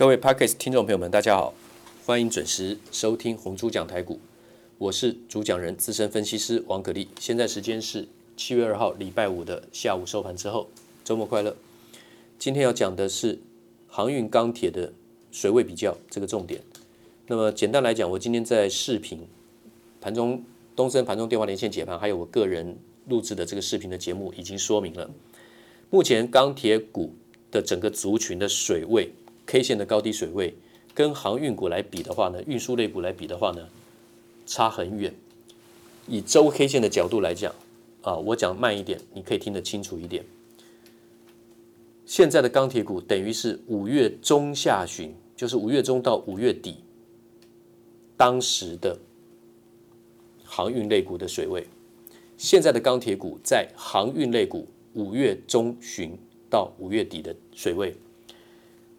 各位 Podcast 听众朋友们，大家好，欢迎准时收听红猪讲台股，我是主讲人资深分析师王可立。现在时间是七月二号礼拜五的下午收盘之后，周末快乐。今天要讲的是航运钢铁的水位比较这个重点。那么简单来讲，我今天在视频盘中东森盘中电话连线解盘，还有我个人录制的这个视频的节目已经说明了，目前钢铁股的整个族群的水位。K 线的高低水位跟航运股来比的话呢，运输类股来比的话呢，差很远。以周 K 线的角度来讲，啊，我讲慢一点，你可以听得清楚一点。现在的钢铁股等于是五月中下旬，就是五月中到五月底，当时的航运类股的水位。现在的钢铁股在航运类股五月中旬到五月底的水位。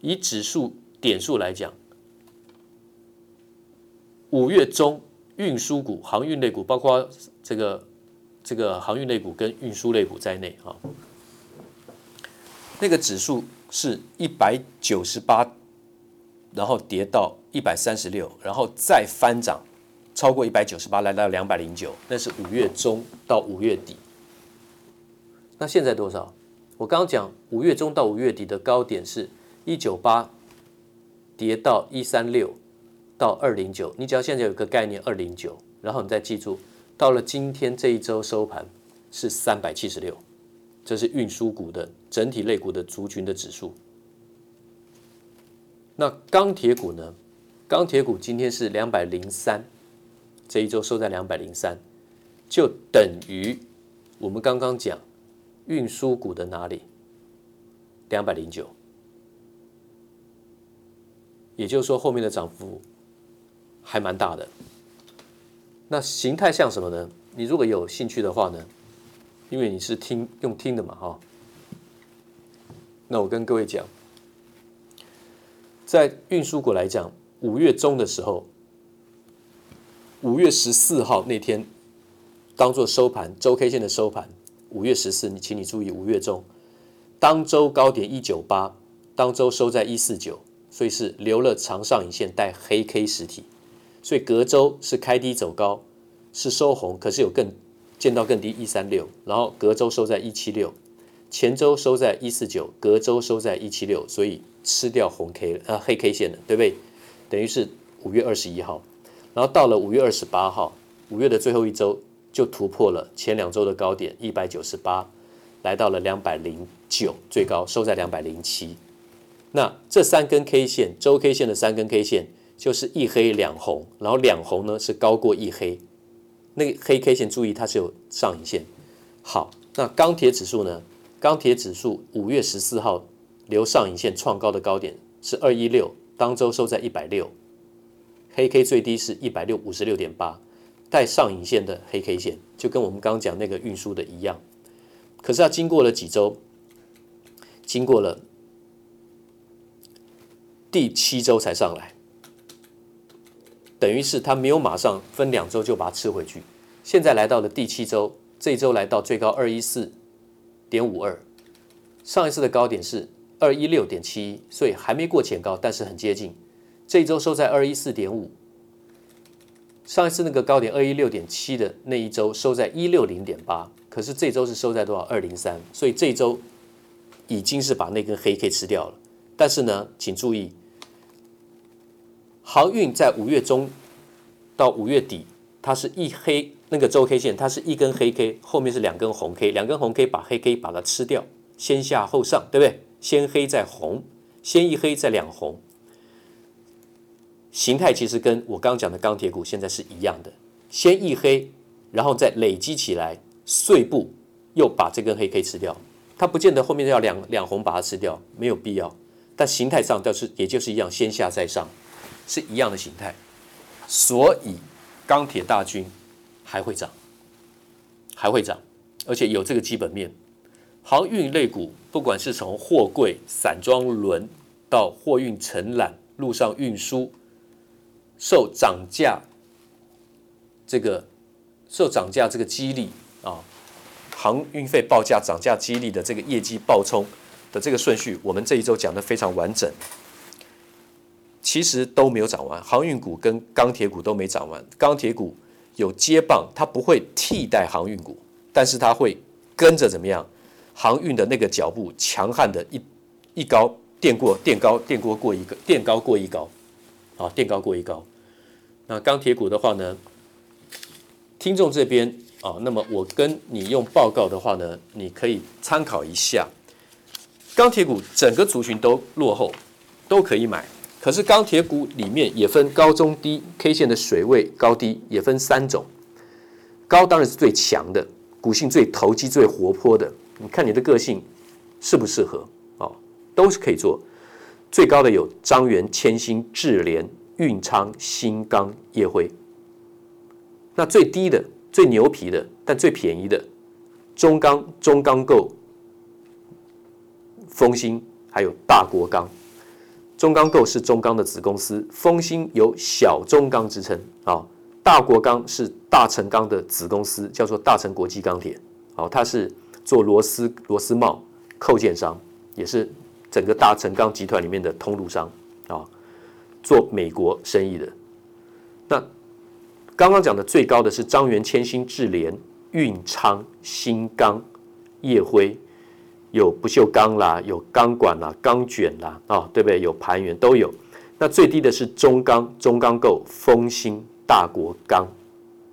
以指数点数来讲，五月中运输股、航运类股，包括这个这个航运类股跟运输类股在内啊，那个指数是一百九十八，然后跌到一百三十六，然后再翻涨超过一百九十八，来到两百零九，那是五月中到五月底。那现在多少？我刚刚讲五月中到五月底的高点是。一九八跌到一三六到二零九，你只要现在有个概念二零九，然后你再记住，到了今天这一周收盘是三百七十六，这是运输股的整体类股的族群的指数。那钢铁股呢？钢铁股今天是两百零三，这一周收在两百零三，就等于我们刚刚讲运输股的哪里？两百零九。也就是说，后面的涨幅还蛮大的。那形态像什么呢？你如果有兴趣的话呢，因为你是听用听的嘛，哈。那我跟各位讲，在运输股来讲，五月中的时候，五月十四号那天当做收盘周 K 线的收盘，五月十四，你请你注意，五月中当周高点一九八，当周收在一四九。所以是留了长上影线带黑 K 实体，所以隔周是开低走高，是收红，可是有更见到更低一三六，然后隔周收在一七六，前周收在一四九，隔周收在一七六，所以吃掉红 K 了啊黑 K 线了，对不对？等于是五月二十一号，然后到了五月二十八号，五月的最后一周就突破了前两周的高点一百九十八，来到了两百零九，最高收在两百零七。那这三根 K 线，周 K 线的三根 K 线就是一黑两红，然后两红呢是高过一黑，那个黑 K 线注意它是有上影线。好，那钢铁指数呢？钢铁指数五月十四号留上影线创高的高点是二一六，当周收在一百六，黑 K 最低是一百六五十六点八，带上影线的黑 K 线，就跟我们刚刚讲那个运输的一样。可是它经过了几周，经过了。第七周才上来，等于是它没有马上分两周就把它吃回去。现在来到了第七周，这周来到最高二一四点五二，上一次的高点是二一六点七一，所以还没过前高，但是很接近。这周收在二一四点五，上一次那个高点二一六点七的那一周收在一六零点八，可是这周是收在多少？二零三，所以这周已经是把那根黑 K 吃掉了。但是呢，请注意。航运在五月中到五月底，它是一黑那个周 K 线，它是一根黑 K，后面是两根红 K，两根红 K 把黑 K 把它吃掉，先下后上，对不对？先黑再红，先一黑再两红，形态其实跟我刚刚讲的钢铁股现在是一样的，先一黑，然后再累积起来，碎步又把这根黑 K 吃掉，它不见得后面要两两红把它吃掉，没有必要，但形态上倒是也就是一样，先下再上。是一样的形态，所以钢铁大军还会涨，还会涨，而且有这个基本面。航运类股，不管是从货柜、散装轮到货运承揽、陆上运输，受涨价这个受涨价这个激励啊，航运费报价涨价激励的这个业绩暴冲的这个顺序，我们这一周讲得非常完整。其实都没有涨完，航运股跟钢铁股都没涨完。钢铁股有接棒，它不会替代航运股，但是它会跟着怎么样？航运的那个脚步强悍的一一高垫过垫高垫过过一个垫高过一高，啊，垫高过一高。那钢铁股的话呢，听众这边啊，那么我跟你用报告的话呢，你可以参考一下。钢铁股整个族群都落后，都可以买。可是钢铁股里面也分高中低 K 线的水位高低也分三种，高当然是最强的，股性最投机、最活泼的。你看你的个性适不适合哦，都是可以做。最高的有张源、千星、智联、运昌、新钢、烨辉。那最低的、最牛皮的，但最便宜的，中钢、中钢构、丰兴，还有大国钢。中钢构是中钢的子公司，丰兴有小中钢之称啊。大国钢是大成钢的子公司，叫做大成国际钢铁。好，它是做螺丝、螺丝帽、扣件商，也是整个大成钢集团里面的通路商啊，做美国生意的。那刚刚讲的最高的是张源、千兴、智联、运昌、新钢、烨辉。有不锈钢啦，有钢管啦，钢卷啦，啊、哦，对不对？有盘源都有。那最低的是中钢、中钢构、丰兴、大国钢。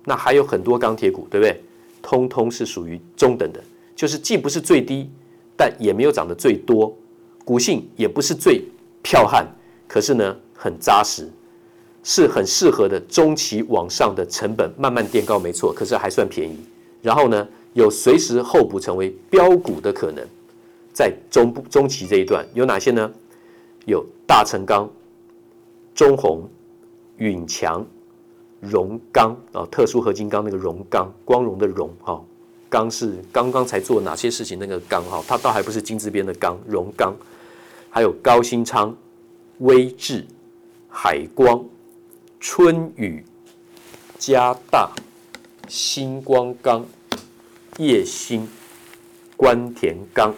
那还有很多钢铁股，对不对？通通是属于中等的，就是既不是最低，但也没有涨得最多，股性也不是最剽悍，可是呢，很扎实，是很适合的中期往上的成本慢慢垫高，没错，可是还算便宜。然后呢，有随时候补成为标股的可能。在中部中期这一段有哪些呢？有大成钢、中鸿、允强、荣钢啊，特殊合金钢那个荣钢，光荣的荣哈，钢是刚刚才做哪些事情那个钢哈，它倒还不是金字边的钢，荣钢，还有高新昌、威致、海光、春雨、嘉大、星光钢、叶兴、官田钢。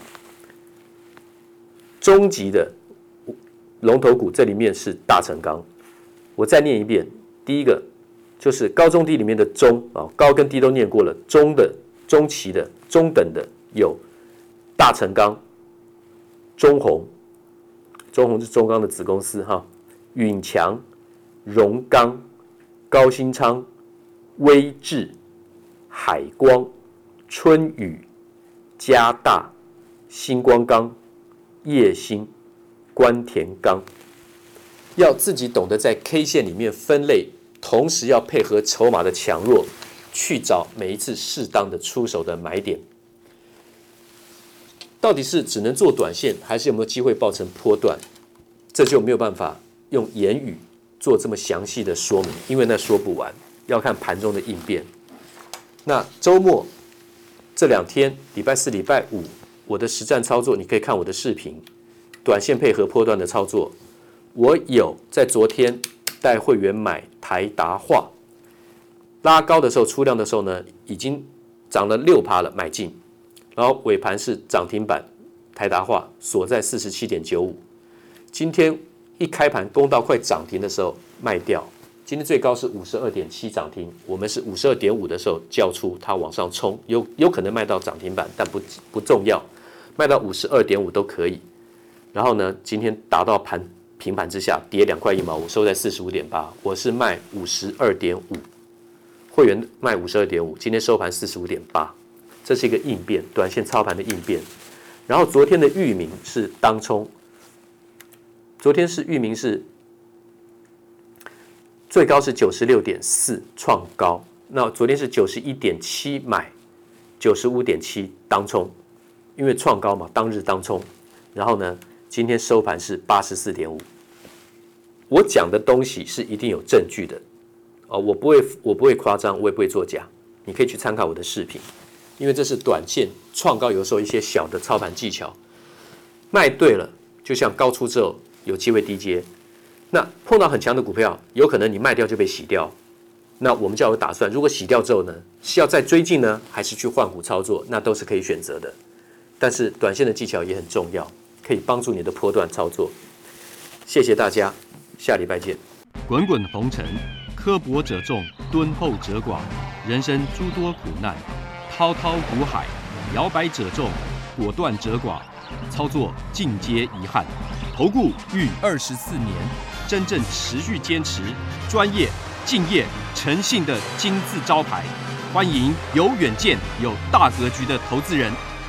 中级的龙头股，这里面是大成钢。我再念一遍，第一个就是高中低里面的中啊，高跟低都念过了。中的、中期的、中等的有大成钢、中红，中红是中钢的子公司哈，允强、荣钢、高新昌、威致、海光、春雨、嘉大、星光钢。叶兴、官田刚，要自己懂得在 K 线里面分类，同时要配合筹码的强弱，去找每一次适当的出手的买点。到底是只能做短线，还是有没有机会抱成波段？这就没有办法用言语做这么详细的说明，因为那说不完，要看盘中的应变。那周末这两天，礼拜四、礼拜五。我的实战操作，你可以看我的视频，短线配合波段的操作。我有在昨天带会员买台达化，拉高的时候出量的时候呢，已经涨了六趴了，买进。然后尾盘是涨停板，台达化锁在四十七点九五。今天一开盘攻到快涨停的时候卖掉。今天最高是五十二点七涨停，我们是五十二点五的时候叫出，它往上冲，有有可能卖到涨停板，但不不重要。卖到五十二点五都可以，然后呢，今天达到盘平盘之下跌两块一毛五，收在四十五点八。我是卖五十二点五，会员卖五十二点五，今天收盘四十五点八，这是一个应变，短线操盘的应变。然后昨天的域名是当冲，昨天是域名是最高是九十六点四创高，那昨天是九十一点七买，九十五点七当冲。因为创高嘛，当日当冲，然后呢，今天收盘是八十四点五。我讲的东西是一定有证据的，哦，我不会，我不会夸张，我也不会作假。你可以去参考我的视频，因为这是短线创高，有时候一些小的操盘技巧，卖对了，就像高出之后有机会低接。那碰到很强的股票，有可能你卖掉就被洗掉。那我们就要有打算，如果洗掉之后呢，是要再追进呢，还是去换股操作？那都是可以选择的。但是短线的技巧也很重要，可以帮助你的波段操作。谢谢大家。下礼拜见。滚滚红尘，刻薄者众，敦厚者寡；人生诸多苦难，滔滔苦海，摇摆者众，果断者寡。操作尽皆遗憾。投顾逾二十四年，真正持续坚持、专业、敬业、诚信的金字招牌。欢迎有远见、有大格局的投资人